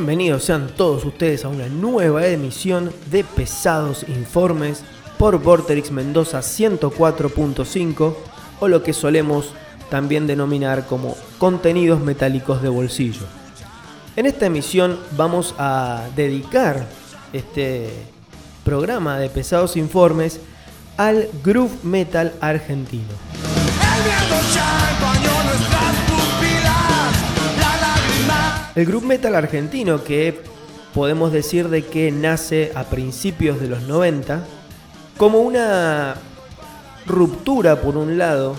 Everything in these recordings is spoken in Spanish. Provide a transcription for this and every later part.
Bienvenidos sean todos ustedes a una nueva emisión de Pesados Informes por Vorterix Mendoza 104.5 o lo que solemos también denominar como contenidos metálicos de bolsillo. En esta emisión vamos a dedicar este programa de Pesados Informes al groove metal argentino. El groove metal argentino que podemos decir de que nace a principios de los 90 como una ruptura por un lado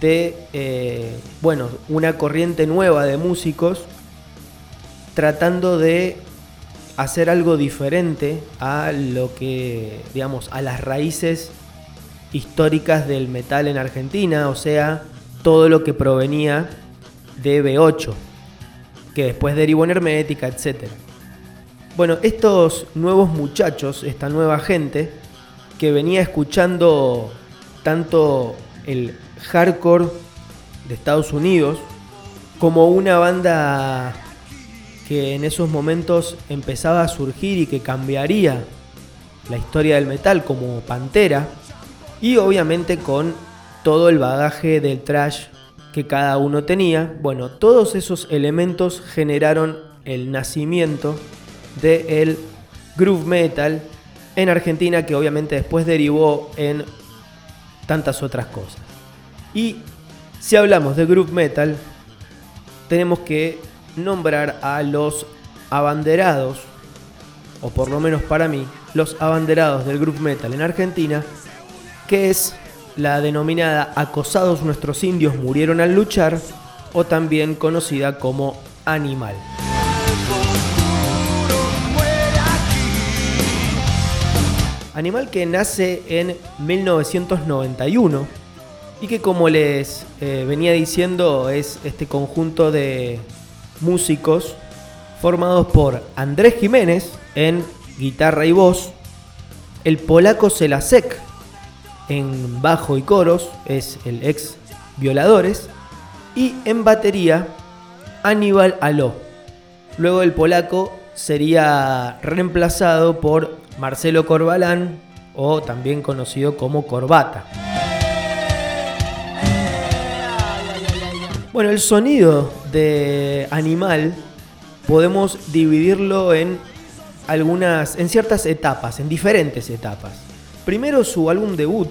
de eh, bueno una corriente nueva de músicos tratando de hacer algo diferente a lo que digamos a las raíces históricas del metal en Argentina o sea todo lo que provenía de B8 que después derivó en Hermética, etc. Bueno, estos nuevos muchachos, esta nueva gente, que venía escuchando tanto el hardcore de Estados Unidos como una banda que en esos momentos empezaba a surgir y que cambiaría la historia del metal como Pantera y obviamente con todo el bagaje del trash que cada uno tenía. Bueno, todos esos elementos generaron el nacimiento del groove metal en Argentina, que obviamente después derivó en tantas otras cosas. Y si hablamos de groove metal, tenemos que nombrar a los abanderados, o por lo menos para mí, los abanderados del groove metal en Argentina, que es la denominada Acosados nuestros indios murieron al luchar, o también conocida como Animal. Animal que nace en 1991 y que como les eh, venía diciendo es este conjunto de músicos formados por Andrés Jiménez en guitarra y voz, el polaco Selasek en bajo y coros es el ex Violadores y en batería Aníbal Aló. Luego el polaco sería reemplazado por Marcelo Corbalán o también conocido como Corbata. Bueno, el sonido de Animal podemos dividirlo en algunas en ciertas etapas, en diferentes etapas. Primero su álbum debut,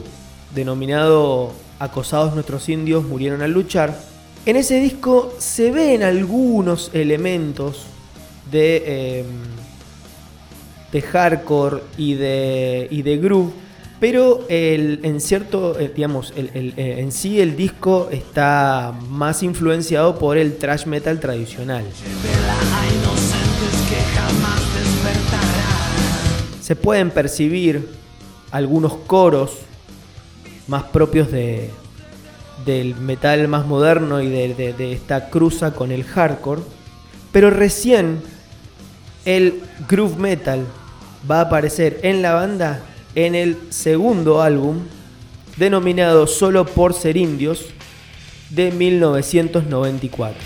denominado Acosados nuestros indios murieron al luchar. En ese disco se ven algunos elementos de, em, de hardcore y de, y de groove, pero el, en cierto, eh, digamos, el, eh, en sí el disco está más influenciado por el thrash metal tradicional. Se pueden percibir algunos coros más propios de, del metal más moderno y de, esta cruza con el hardcore. Pero recién el groove metal va a aparecer en la banda en el segundo álbum denominado Solo por ser indios de 1994.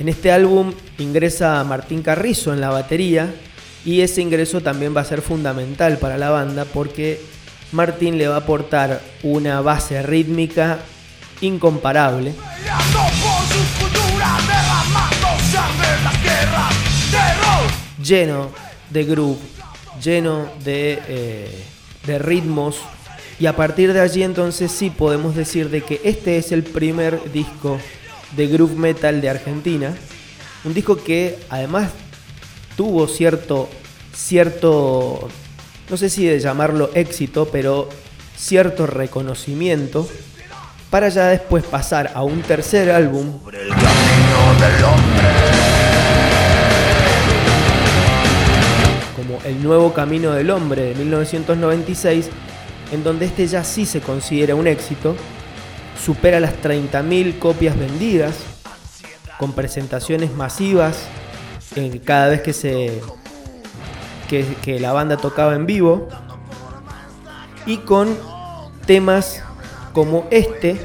En este álbum ingresa Martín Carrizo en la batería y ese ingreso también va a ser fundamental para la banda porque Martín le va a aportar una base rítmica incomparable. Lleno de groove, lleno de, eh, de ritmos. Y a partir de allí entonces sí podemos decir de que este es el primer disco de groove metal de Argentina. Un disco que además tuvo cierto, cierto, no sé si de llamarlo éxito, pero cierto reconocimiento para ya después pasar a un tercer álbum. Como El Nuevo Camino del Hombre de 1996, en donde este ya sí se considera un éxito, supera las 30.000 copias vendidas, con presentaciones masivas cada vez que se que, la banda tocaba en vivo y con temas como este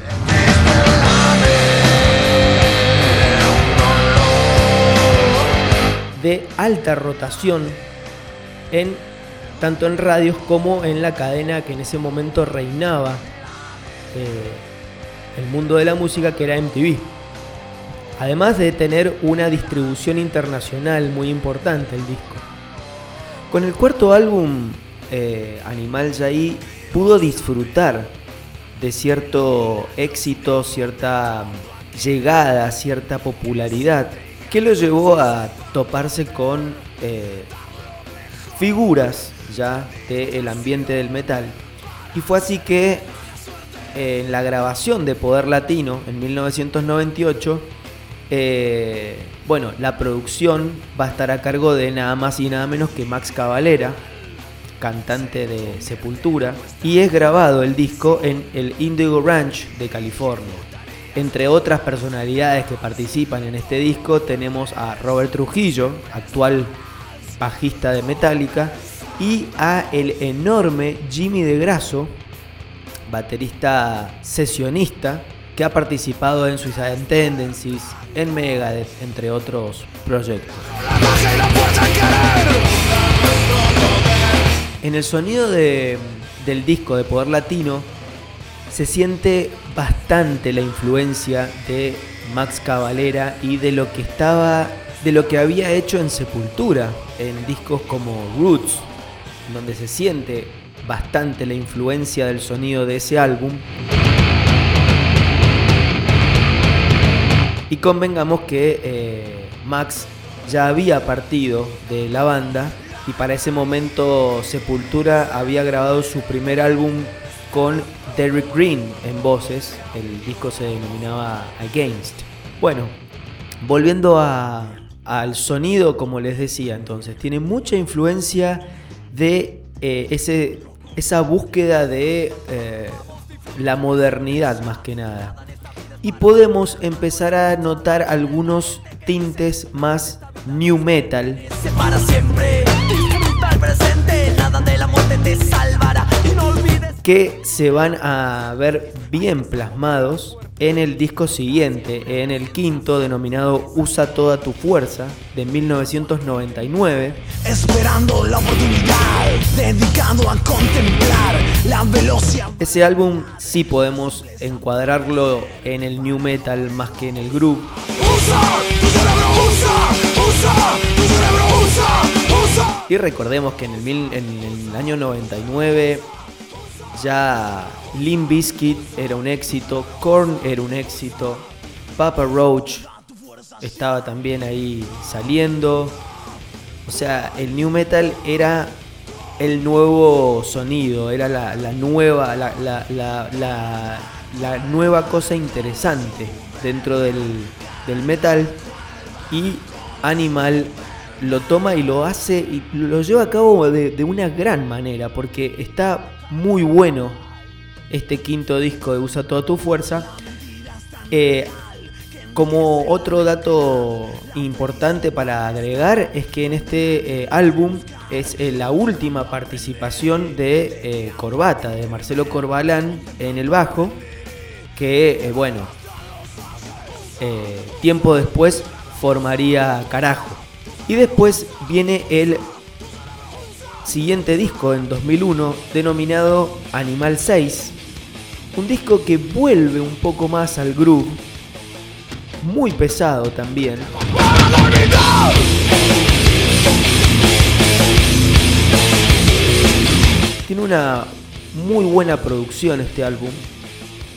de alta rotación en tanto en radios como en la cadena que en ese momento reinaba eh, el mundo de la música que era MTV. Además de tener una distribución internacional muy importante el disco. Con el cuarto álbum, eh, Animal Jai pudo disfrutar de cierto éxito, cierta llegada, cierta popularidad, que lo llevó a toparse con eh, figuras ya del ambiente del metal. Y fue así que en la grabación de Poder Latino en 1998, eh, bueno, la producción va a estar a cargo de nada más y nada menos que Max Cavalera, cantante de Sepultura, y es grabado el disco en el Indigo Ranch de California. Entre otras personalidades que participan en este disco tenemos a Robert Trujillo, actual bajista de Metallica, y a el enorme Jimmy de Grasso, baterista sesionista, que ha participado en Suicide Tendencies, en Megadeth, entre otros proyectos. En el sonido del disco de Poder Latino se siente bastante la influencia de Max Cavalera y de lo que estaba de lo que había hecho en Sepultura, en discos como Roots, donde se siente bastante la influencia del sonido de ese álbum. Y convengamos que eh, Max ya había partido de la banda y para ese momento Sepultura había grabado su primer álbum con Derrick Green en voces, el disco se denominaba Against. Bueno, volviendo al sonido, como les decía entonces, tiene mucha influencia de eh, ese, esa búsqueda de eh, la modernidad más que nada. Y podemos empezar a notar algunos tintes más new metal. Que se van a ver bien plasmados en el disco siguiente, en el quinto denominado Usa toda tu fuerza de 1999. Esperando la oportunidad, dedicado a contemplar la velocidad. Ese álbum sí podemos encuadrarlo en el new metal más que en el groove. Y recordemos que en el, en el año 99 ya Limp Bizkit era un éxito, Korn era un éxito, Papa Roach estaba también ahí saliendo. O sea, el new metal era el nuevo sonido, era la, nueva, la, la, nueva cosa interesante dentro del, metal. Y Animal lo toma y lo hace y lo lleva a cabo de, de una gran manera, porque está muy bueno este quinto disco de Usa toda tu fuerza. Eh, como otro dato importante para agregar es que en este eh, álbum es eh, la última participación de Corbata, de Marcelo Corbalán en el bajo, que bueno, tiempo después formaría Carajo. Y después viene el siguiente disco en 2001 denominado Animal 6, un disco que vuelve un poco más al groove, muy pesado también. Tiene una muy buena producción este álbum.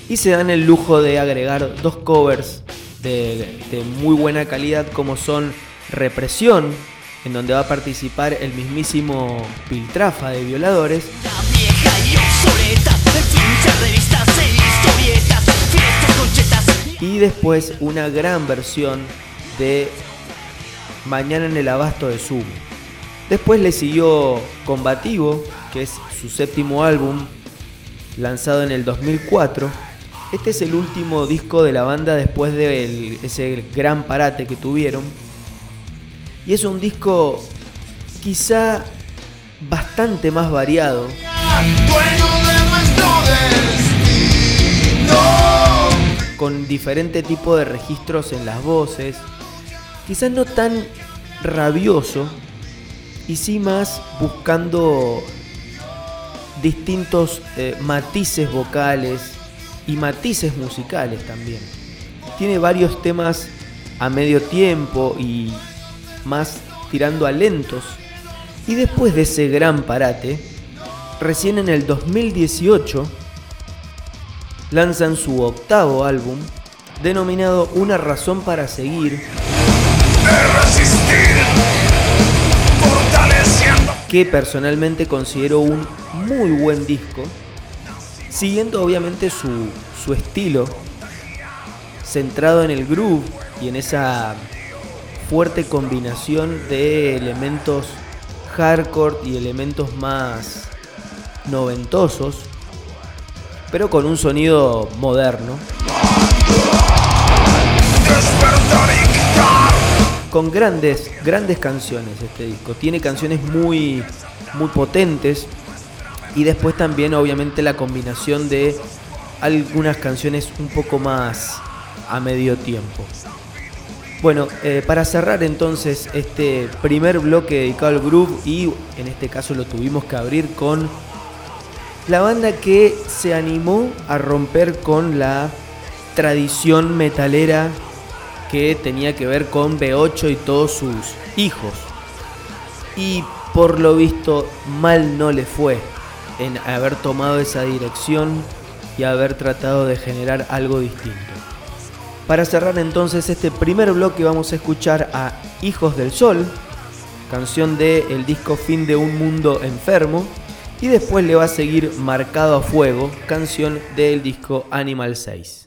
Y se dan el lujo de agregar dos covers de, de muy buena calidad como son Represión en donde va a participar el mismísimo Piltrafa de Violadores. Y después una gran versión de Mañana en el Abasto de Zoom. Después le siguió Combativo, que es su séptimo álbum, lanzado en el 2004. Este es el último disco de la banda después de ese gran parate que tuvieron y es un disco quizá bastante más variado. Con diferente tipo de registros en las voces. Quizás no tan rabioso y sí más buscando distintos eh, matices vocales y matices musicales también. Tiene varios temas a medio tiempo y más tirando a lentos. Y después de ese gran parate, recién en el 2018 lanzan su octavo álbum denominado Una razón para seguir. Que personalmente considero un muy buen disco, siguiendo obviamente su, su estilo, centrado en el groove y en esa fuerte combinación de elementos hardcore y elementos más noventosos, pero con un sonido moderno. Con grandes, grandes canciones este disco. Tiene canciones muy, muy potentes. Y después también, obviamente, la combinación de algunas canciones un poco más a medio tiempo. Bueno, eh, para cerrar entonces este primer bloque dedicado al groove y en este caso lo tuvimos que abrir con la banda que se animó a romper con la tradición metalera que tenía que ver con B8 y todos sus hijos. Y por lo visto mal no le fue en haber tomado esa dirección y haber tratado de generar algo distinto. Para cerrar entonces este primer bloque vamos a escuchar a Hijos del Sol, canción del disco Fin de un Mundo Enfermo, y después le va a seguir Marcado a Fuego, canción del disco Animal 6.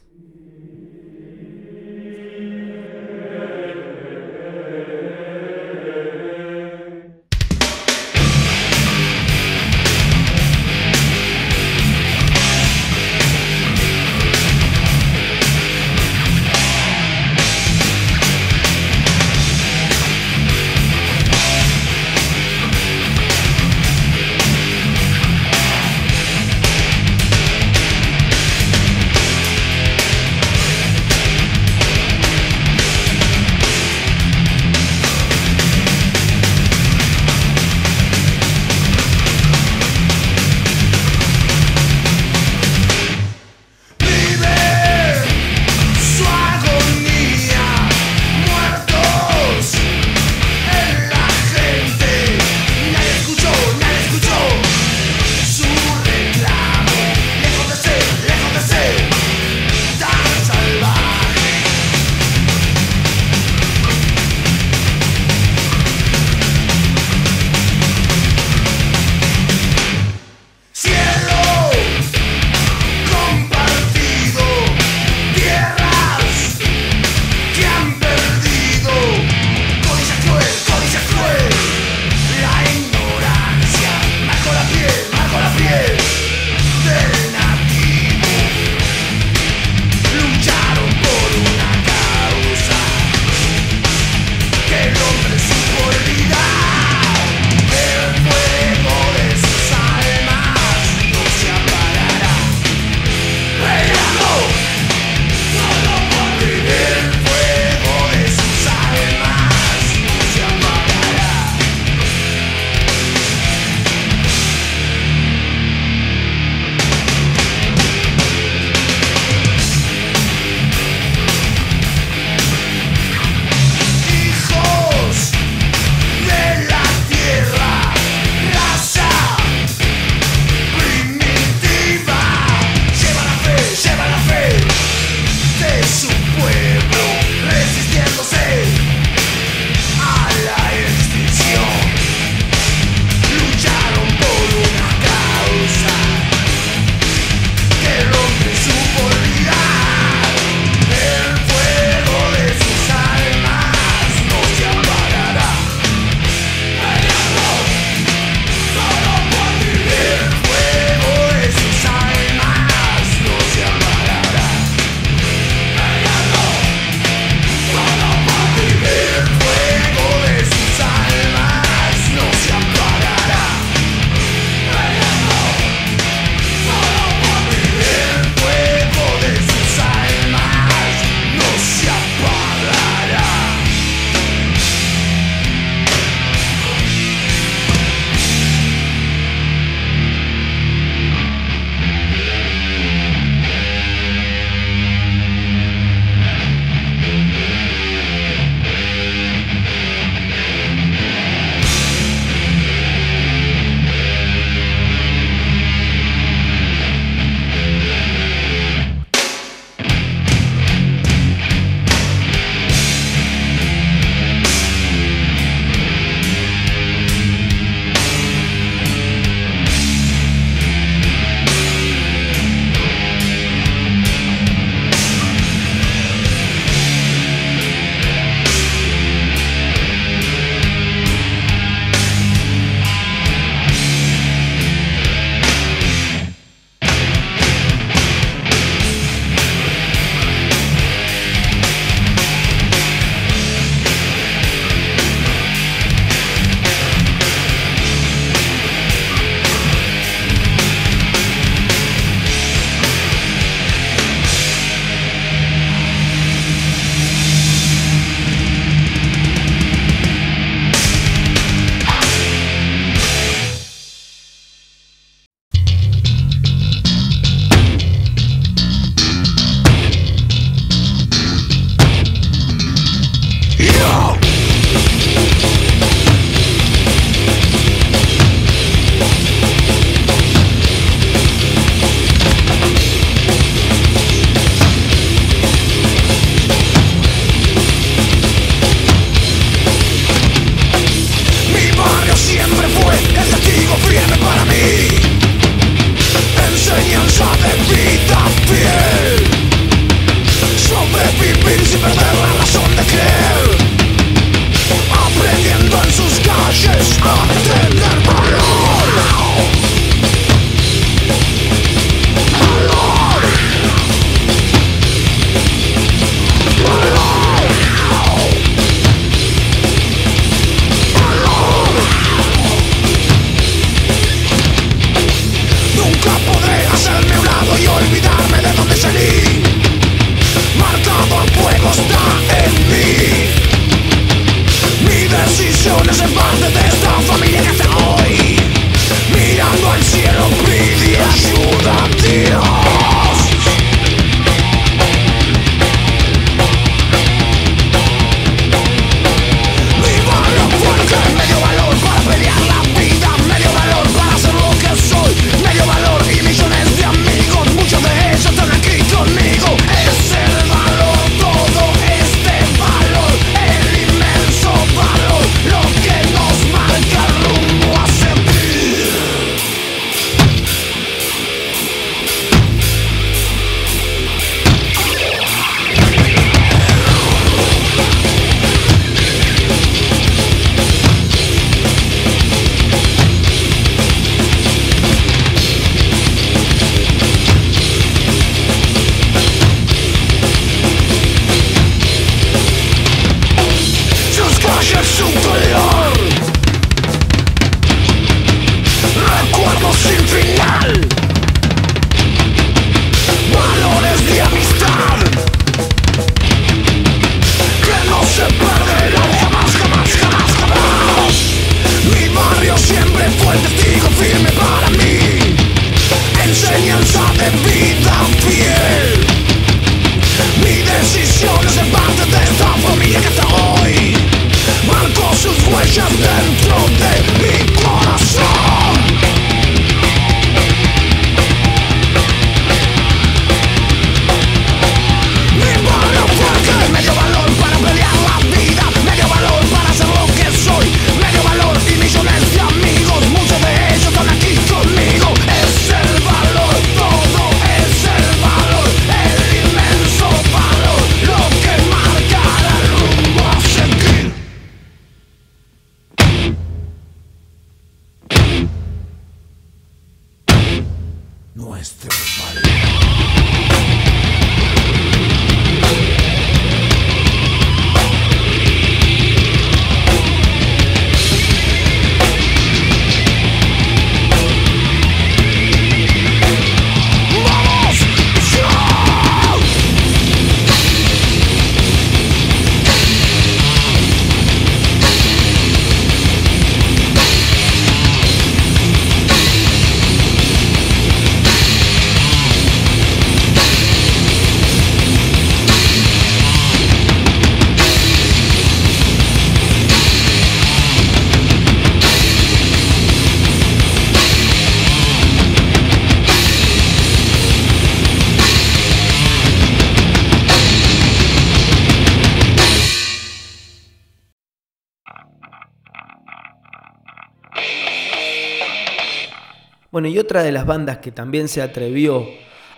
Otra de las bandas que también se atrevió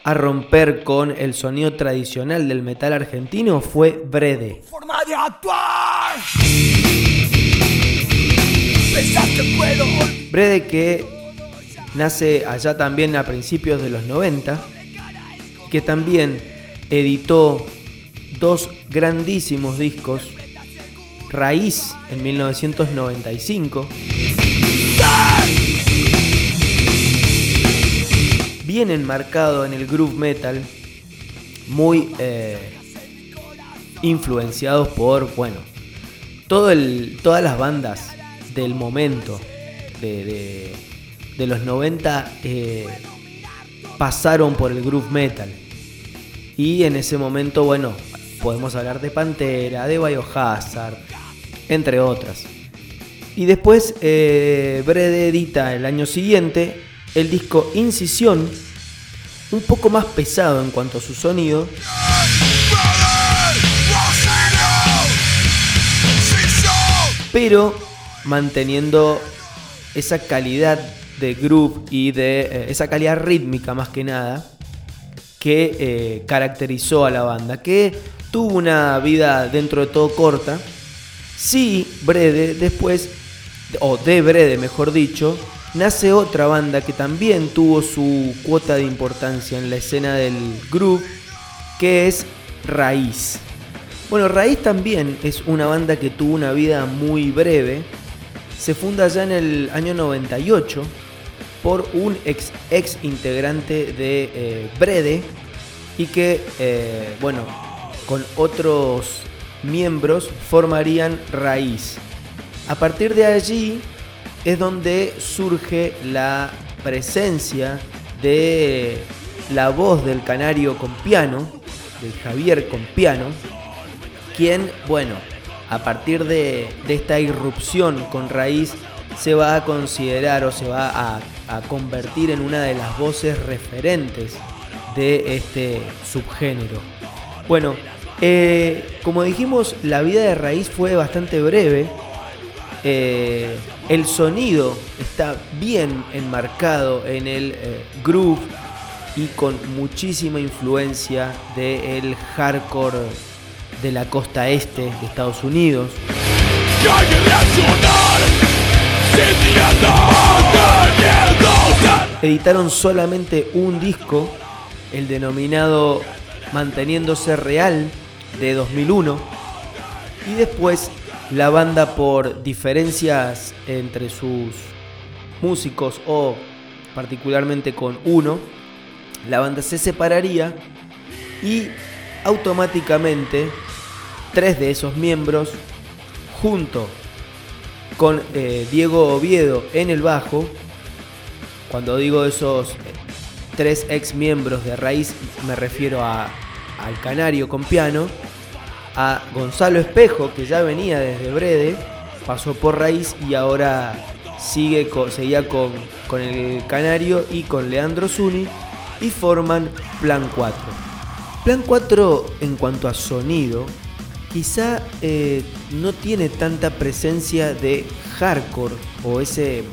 a romper con el sonido tradicional del metal argentino fue Brede. Brede que nace allá también a principios de los 90, que también editó dos grandísimos discos, Raíz en 1995 bien enmarcado en el groove metal, muy eh, influenciados por, bueno, todo el, todas las bandas del momento de, los 90 eh, pasaron por el groove metal. Y en ese momento, bueno, podemos hablar de Pantera, de Biohazard, entre otras. Y después eh, Brede edita el año siguiente el disco Incisión, un poco más pesado en cuanto a su sonido. Pero manteniendo esa calidad de groove y de eh, esa calidad rítmica más que nada que eh, caracterizó a la banda, que tuvo una vida dentro de todo corta. Sí, Brede después, o de Brede mejor dicho, nace otra banda que también tuvo su cuota de importancia en la escena del groove, que es Raíz. Bueno, Raíz también es una banda que tuvo una vida muy breve. Se funda ya en el año 98 por un ex, ex integrante de eh, Brede y que, eh, bueno, con otros miembros formarían Raíz. A partir de allí es donde surge la presencia de la voz del canario con piano, de Javier con piano, quien, bueno, a partir de, esta irrupción con raíz, se va a considerar o se va a, convertir en una de las voces referentes de este subgénero. Bueno, eh, como dijimos, la vida de raíz fue bastante breve. Eh, el sonido está bien enmarcado en el eh, groove y con muchísima influencia del hardcore de la costa este de Estados Unidos. Editaron solamente un disco, el denominado Manteniéndose Real de 2001, y después la banda por diferencias entre sus músicos o particularmente con uno, la banda se separaría y automáticamente tres de esos miembros, junto con eh, Diego Oviedo en el bajo, cuando digo esos tres ex miembros de Raíz me refiero a, al Canario con piano, a Gonzalo Espejo, que ya venía desde Brede, pasó por Raíz y ahora sigue seguía con, con el Canario y con Leandro Zuni y forman Plan 4. Plan 4 en cuanto a sonido, quizá eh, no tiene tanta presencia de hardcore o ese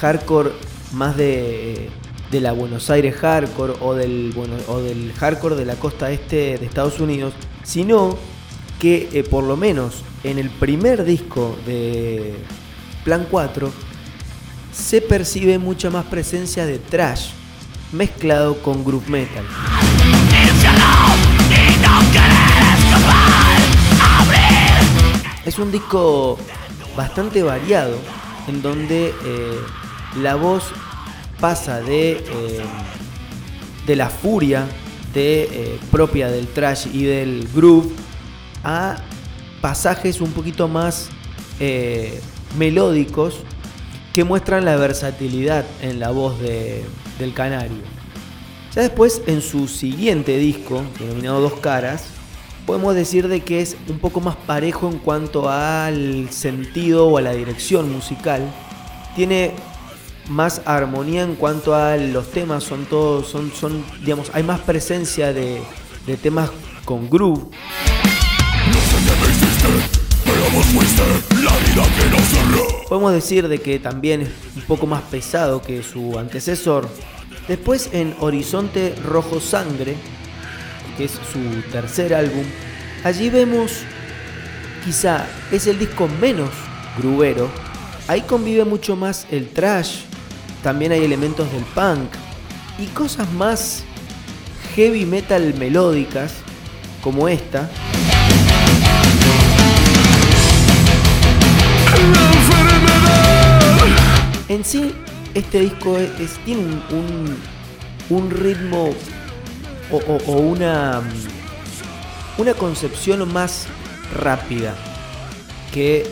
hardcore más de, de la Buenos Aires hardcore o del, bueno, o del hardcore de la costa este de Estados Unidos, sino que eh, por lo menos en el primer disco de Plan 4 se percibe mucha más presencia de trash mezclado con groove metal. Es un disco bastante variado en donde eh, la voz pasa de, eh, de la furia de, propia del trash y del groove a pasajes un poquito más eh, melódicos que muestran la versatilidad en la voz del canario. Ya después, en su siguiente disco, denominado Dos Caras, podemos decir de que es un poco más parejo en cuanto al sentido o a la dirección musical. Tiene más armonía en cuanto a los temas, son todos, son, son digamos, hay más presencia de, de temas con groove. Podemos decir de que también es un poco más pesado que su antecesor. Después en Horizonte Rojo Sangre, que es su tercer álbum, allí vemos quizá es el disco menos grubero. Ahí convive mucho más el trash, también hay elementos del punk y cosas más heavy metal melódicas como esta. En sí, este disco tiene un, ritmo o, una, una concepción más rápida que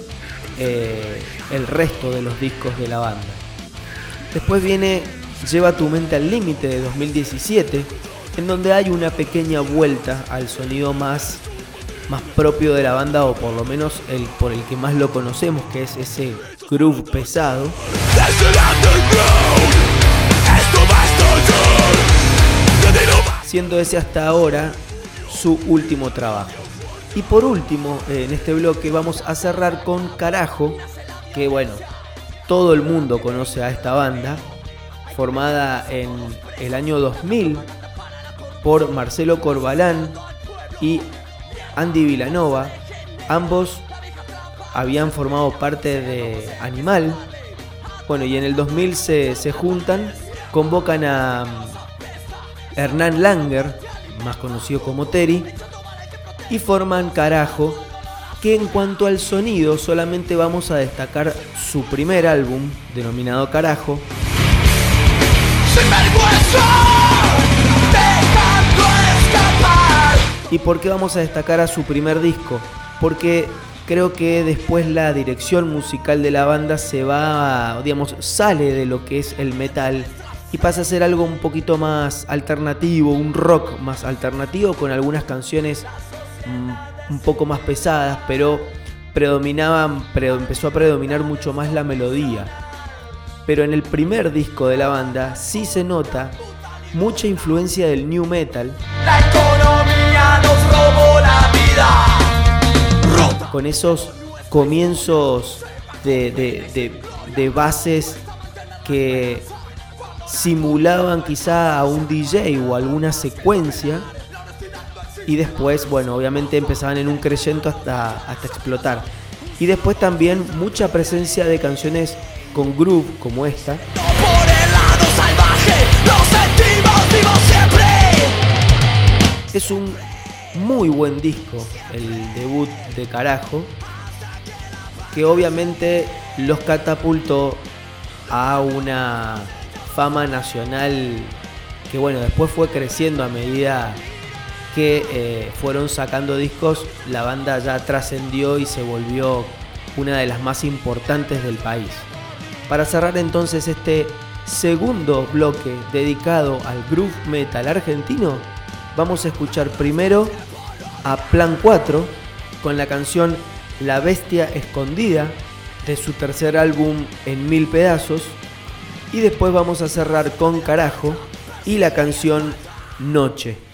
eh, el resto de los discos de la banda. Después viene Lleva tu mente al límite de 2017, en donde hay una pequeña vuelta al sonido más más propio de la banda o por lo menos el por el que más lo conocemos, que es ese groove pesado. Siendo ese hasta ahora su último trabajo. Y por último, en este bloque vamos a cerrar con Carajo, que bueno, todo el mundo conoce a esta banda, formada en el año 2000 por Marcelo Corbalán y Andy Villanova. Ambos habían formado parte de Animal. Bueno, y en el 2000 se, se juntan, convocan a mm, Hernán Langer, más conocido como Terry, y forman Carajo, que en cuanto al sonido solamente vamos a destacar su primer álbum, denominado Carajo. ¿Y por qué vamos a destacar a su primer disco? Porque creo que después la dirección musical de la banda se va, digamos, sale de lo que es el metal y pasa a ser algo un poquito más alternativo, un rock más alternativo con algunas canciones mm, un poco más pesadas, pero predominaban, empezó a predominar mucho más la melodía. Pero en el primer disco de la banda sí se nota mucha influencia del new metal. La economía nos robó la vida. Con esos comienzos de, de, bases que simulaban quizá a un DJ o alguna secuencia y después, bueno, obviamente empezaban en un creyendo hasta, hasta explotar. Y después también mucha presencia de canciones con groove como esta. Es un muy buen disco, el debut de Carajo, que obviamente los catapultó a una fama nacional que bueno, después fue creciendo a medida que eh, fueron sacando discos, la banda ya trascendió y se volvió una de las más importantes del país. Para cerrar entonces este segundo bloque dedicado al groove metal argentino, vamos a escuchar primero a Plan 4 con la canción La Bestia Escondida de su tercer álbum En Mil Pedazos y después vamos a cerrar con Carajo y la canción Noche.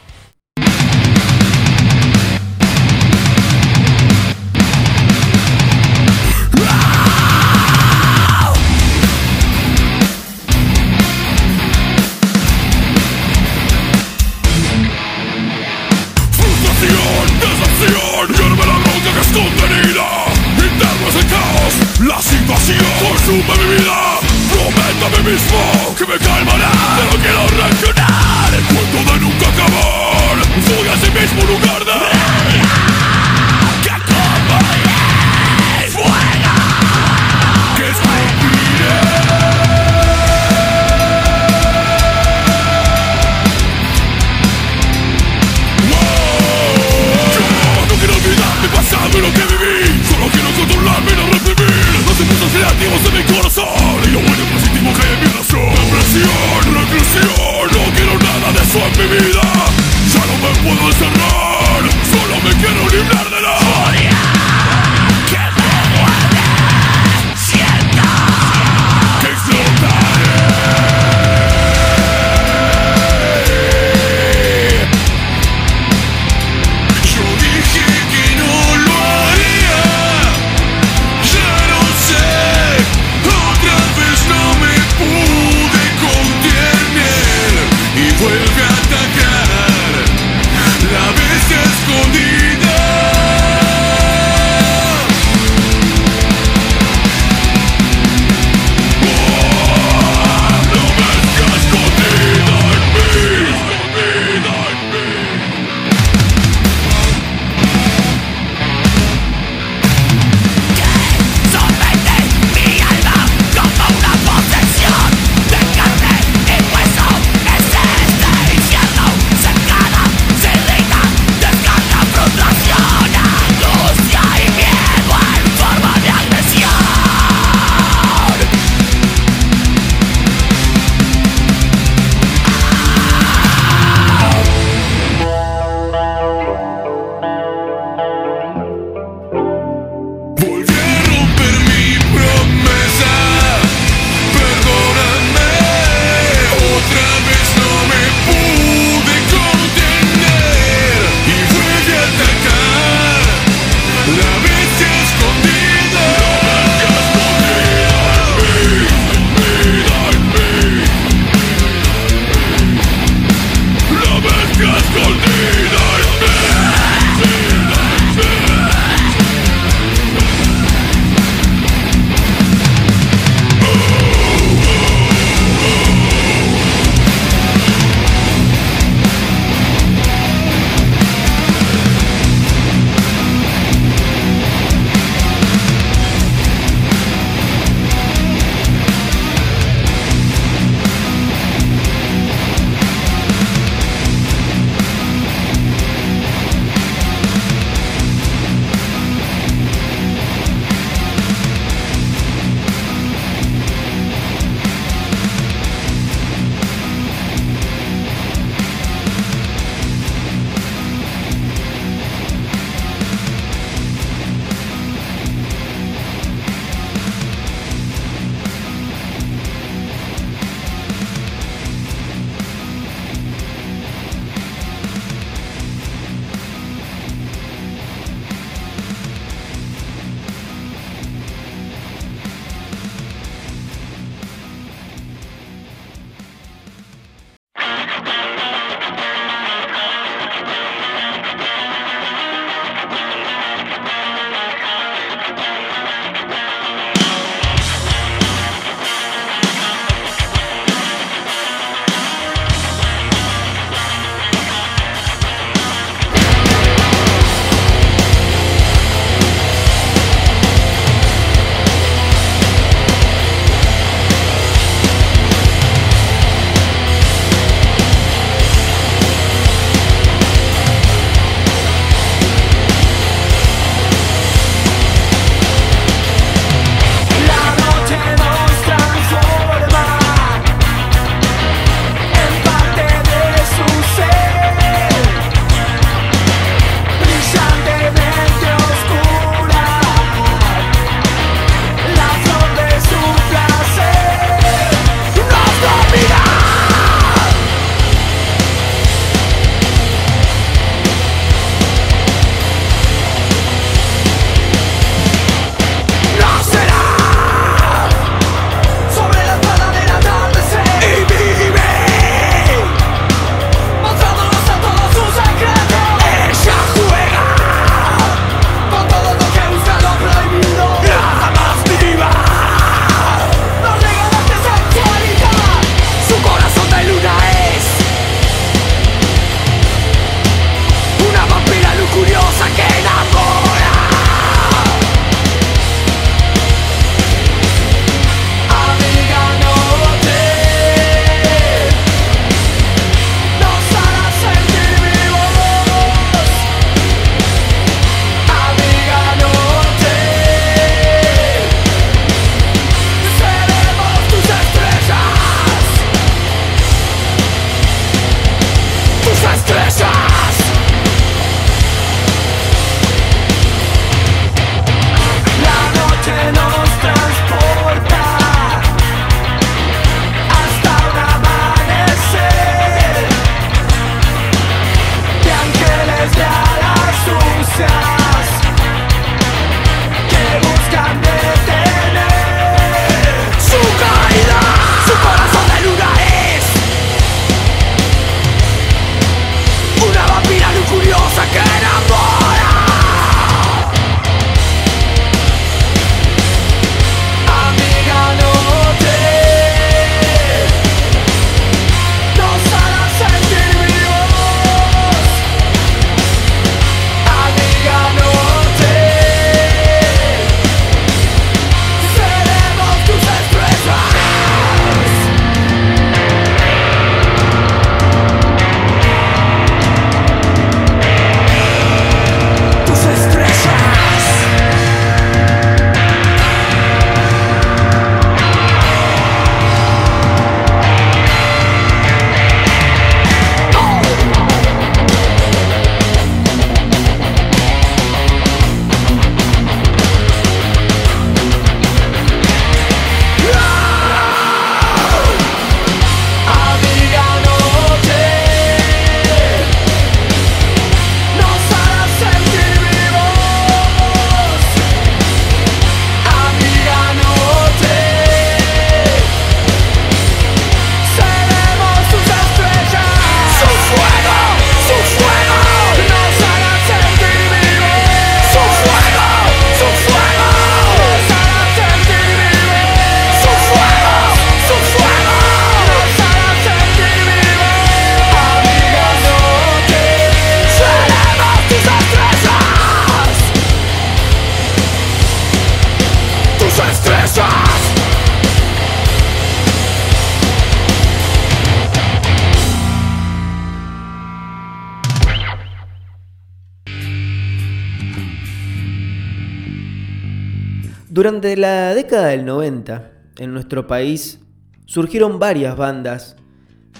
Durante la década del 90, en nuestro país surgieron varias bandas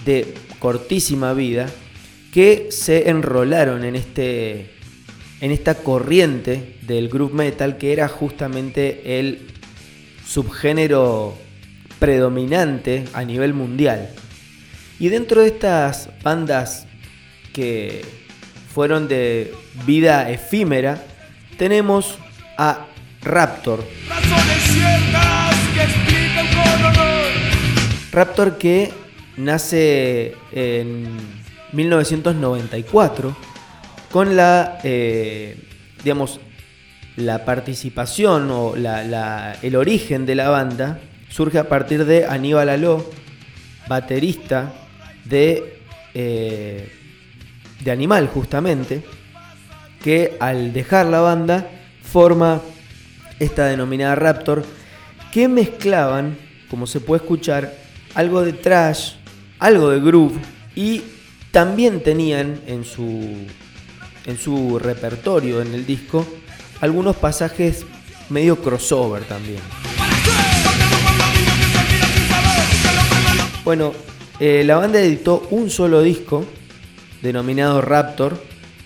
de cortísima vida que se enrolaron en, este, en esta corriente del group metal que era justamente el subgénero predominante a nivel mundial. Y dentro de estas bandas que fueron de vida efímera, tenemos a Raptor. Raptor que nace en 1994 con la, eh, digamos, la participación o el origen de la banda surge a partir de Aníbal Aló, baterista de, eh, de Animal justamente, que al dejar la banda forma esta denominada Raptor, que mezclaban, como se puede escuchar, algo de trash, algo de groove y también tenían en su, en su repertorio en el disco algunos pasajes medio crossover también. Bueno, eh, la banda editó un solo disco denominado Raptor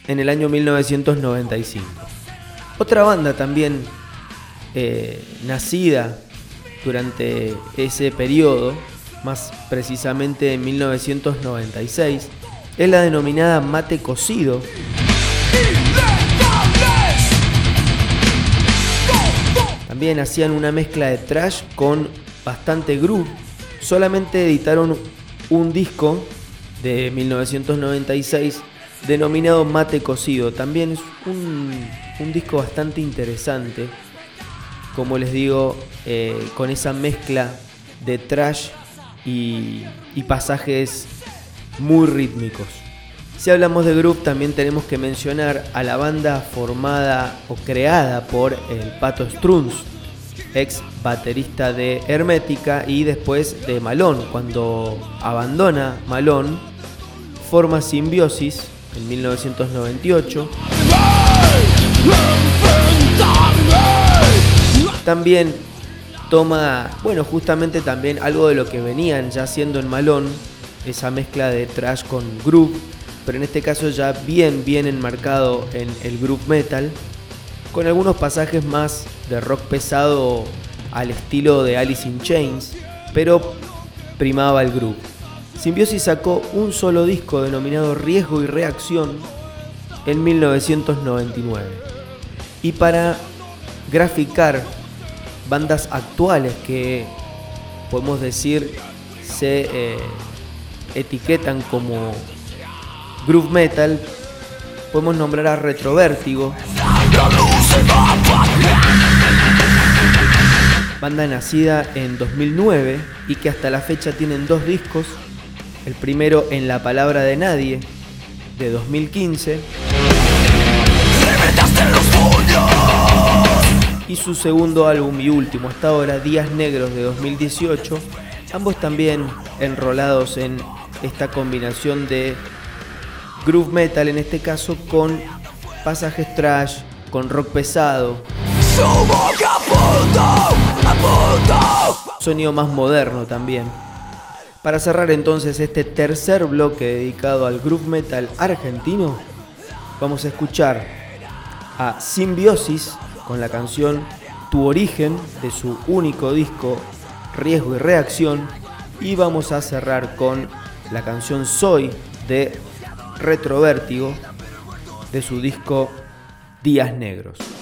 en el año 1995. Otra banda también eh, nacida durante ese periodo, más precisamente en 1996, es la denominada mate cocido. También hacían una mezcla de trash con bastante groove. Solamente editaron un disco de 1996 denominado Mate Cocido. También es un, un disco bastante interesante como les digo, eh, con esa mezcla de trash y, pasajes muy rítmicos. Si hablamos de group, también tenemos que mencionar a la banda formada o creada por el Pato Strunz, ex baterista de Hermética y después de Malón. Cuando abandona Malón, forma Simbiosis en 1998. También toma, bueno, justamente también algo de lo que venían ya haciendo en Malón, esa mezcla de trash con groove, pero en este caso ya bien, bien enmarcado en el groove metal, con algunos pasajes más de rock pesado al estilo de Alice in Chains, pero primaba el groove. Symbiosis sacó un solo disco denominado Riesgo y Reacción en 1999. Y para graficar bandas actuales que podemos decir se eh, etiquetan como groove metal, podemos nombrar a Retrovértigo. Banda nacida en 2009 y que hasta la fecha tienen dos discos. El primero en La Palabra de Nadie, de 2015 y su segundo álbum y último hasta ahora, Días Negros de 2018, ambos también enrolados en esta combinación de groove metal en este caso con pasajes trash, con rock pesado. Sonido más moderno también. Para cerrar entonces este tercer bloque dedicado al groove metal argentino, vamos a escuchar a Simbiosis con la canción Tu origen de su único disco Riesgo y Reacción y vamos a cerrar con la canción Soy de Retrovértigo de su disco Días Negros.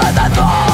Detestables a mi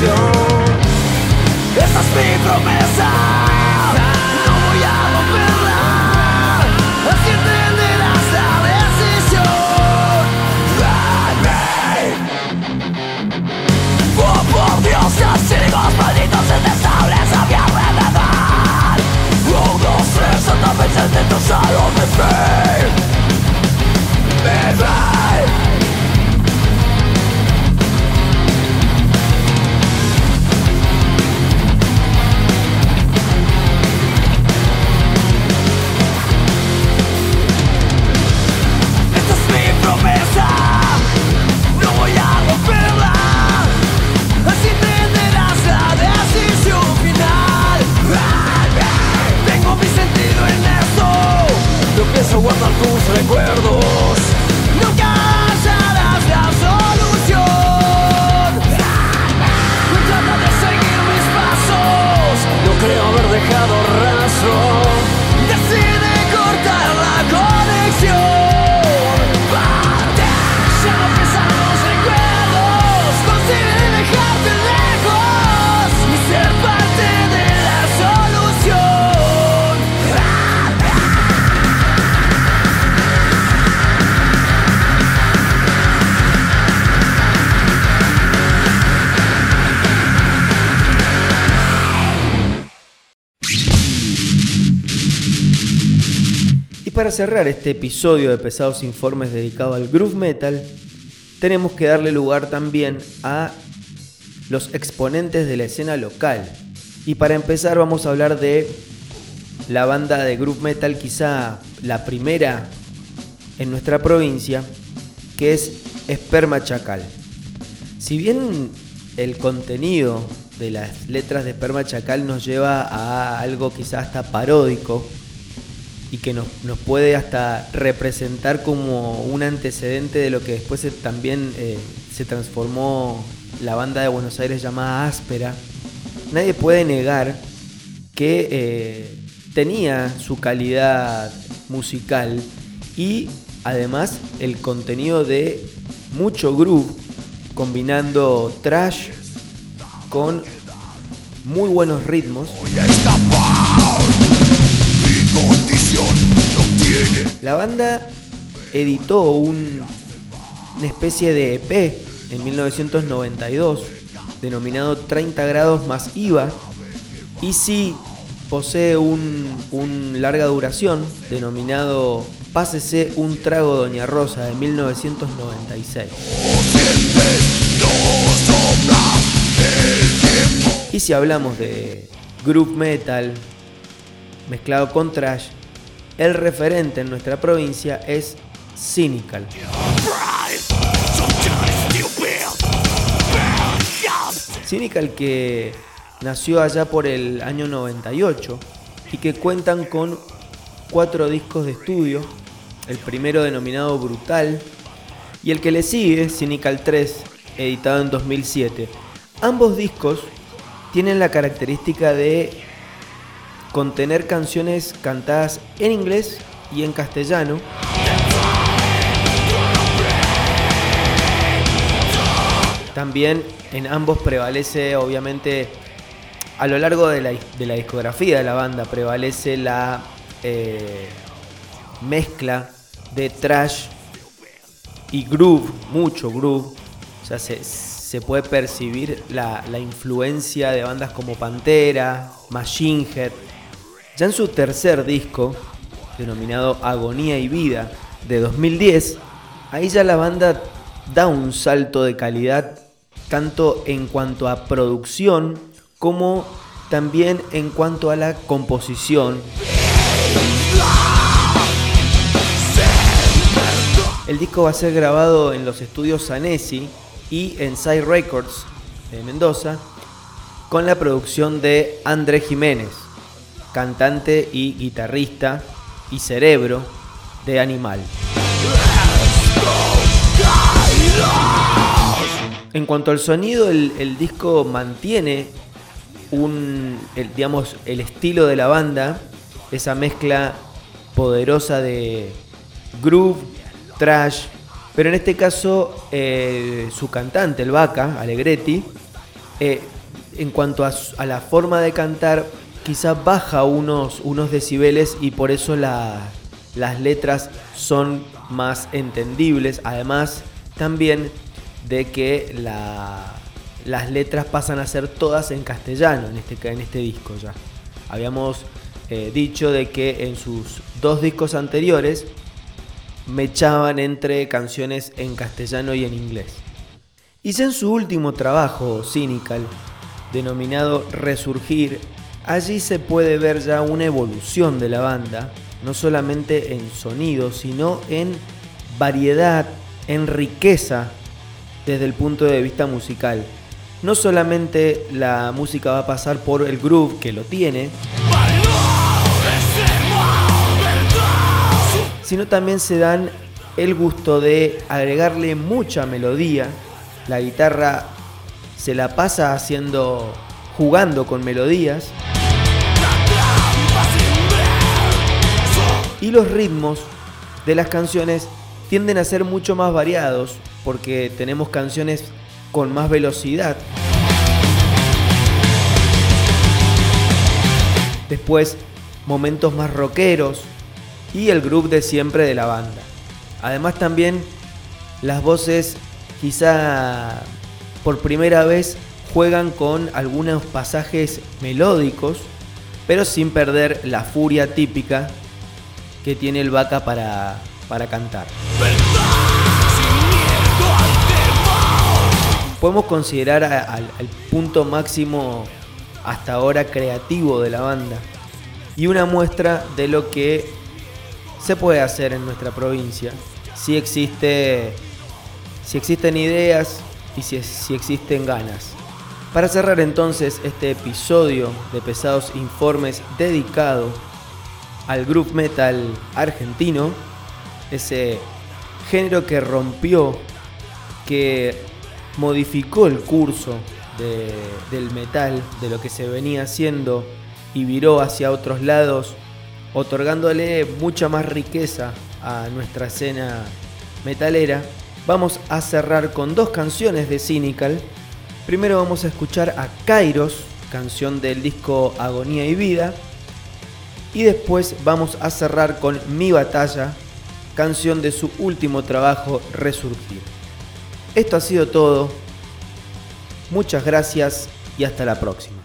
decisión Esa es mi promesa No voy romperla Así entenderás la decisión Oh por Dios, los cínicos malditos detestables a mi Un, dos, tres, tantas veces destrozaron mi fe para cerrar este episodio de Pesados Informes dedicado al groove metal, tenemos que darle lugar también a los exponentes de la escena local. Y para empezar vamos a hablar de la banda de groove metal quizá la primera en nuestra provincia, que es Esperma Chacal. Si bien el contenido de las letras de Esperma Chacal nos lleva a algo quizá hasta paródico, y que nos, nos puede hasta representar como un antecedente de lo que después también eh, se transformó la banda de Buenos Aires llamada Áspera, nadie puede negar que eh, tenía su calidad musical y además el contenido de mucho groove, combinando trash con muy buenos ritmos. La banda editó un- una especie de EP en 1992 denominado 30 grados más IVA y sí posee un, un larga duración denominado Pásese un trago Doña Rosa de 1996. Y si hablamos de groove metal, mezclado con trash, el referente en nuestra provincia es Cynical. Cynical que nació allá por el año 98 y que cuentan con cuatro discos de estudio, el primero denominado Brutal y el que le sigue, Cynical 3, editado en 2007. Ambos discos tienen la característica de contener canciones cantadas en inglés y en castellano. También en ambos prevalece, obviamente, a lo largo de la, discografía de la banda, prevalece la eh, mezcla de trash y groove, mucho groove. O sea, se, puede percibir la, la, influencia de bandas como Pantera, Machine Head. Ya en su tercer disco, denominado Agonía y Vida, de 2010, ahí ya la banda da un salto de calidad tanto en cuanto a producción como también en cuanto a la composición. El disco va a ser grabado en los estudios Sanesi y en Side Records de Mendoza con la producción de André Jiménez, cantante y guitarrista y cerebro de Animal. En cuanto al sonido, el, disco mantiene un, digamos, el estilo de la banda, esa mezcla poderosa de groove, trash, pero en este caso eh, su cantante, el Vaca, Alegretti, eh, en cuanto a, la forma de cantar, quizás baja unos, unos decibeles y por eso las letras son más entendibles. Además, también de que las letras pasan a ser todas en castellano en este, en este disco ya. Habíamos eh, dicho de que en sus dos discos anteriores me echaban entre canciones en castellano y en inglés. Y en su último trabajo, Cynical, denominado Resurgir, allí se puede ver ya una evolución de la banda, no solamente en sonido, sino en variedad, en riqueza desde el punto de vista musical. No solamente la música va a pasar por el groove que lo tiene, sino también se dan el gusto de agregarle mucha melodía. La guitarra se la pasa haciendo, jugando con melodías. Y los ritmos de las canciones tienden a ser mucho más variados porque tenemos canciones con más velocidad. Después momentos más rockeros y el grupo de siempre de la banda. Además también las voces quizá por primera vez juegan con algunos pasajes melódicos, pero sin perder la furia típica que tiene el vaca para, para cantar. Podemos considerar al, punto máximo hasta ahora creativo de la banda y una muestra de lo que se puede hacer en nuestra provincia si existe si existen ideas y si, si existen ganas. Para cerrar entonces este episodio de Pesados Informes dedicado al group metal argentino, ese género que rompió, que modificó el curso del metal, de lo que se venía haciendo y viró hacia otros lados, otorgándole mucha más riqueza a nuestra escena metalera. Vamos a cerrar con dos canciones de Cynical. Primero vamos a escuchar a Kairos, canción del disco Agonía y Vida. Y después vamos a cerrar con Mi Batalla, canción de su último trabajo, Resurgir. Esto ha sido todo. Muchas gracias y hasta la próxima.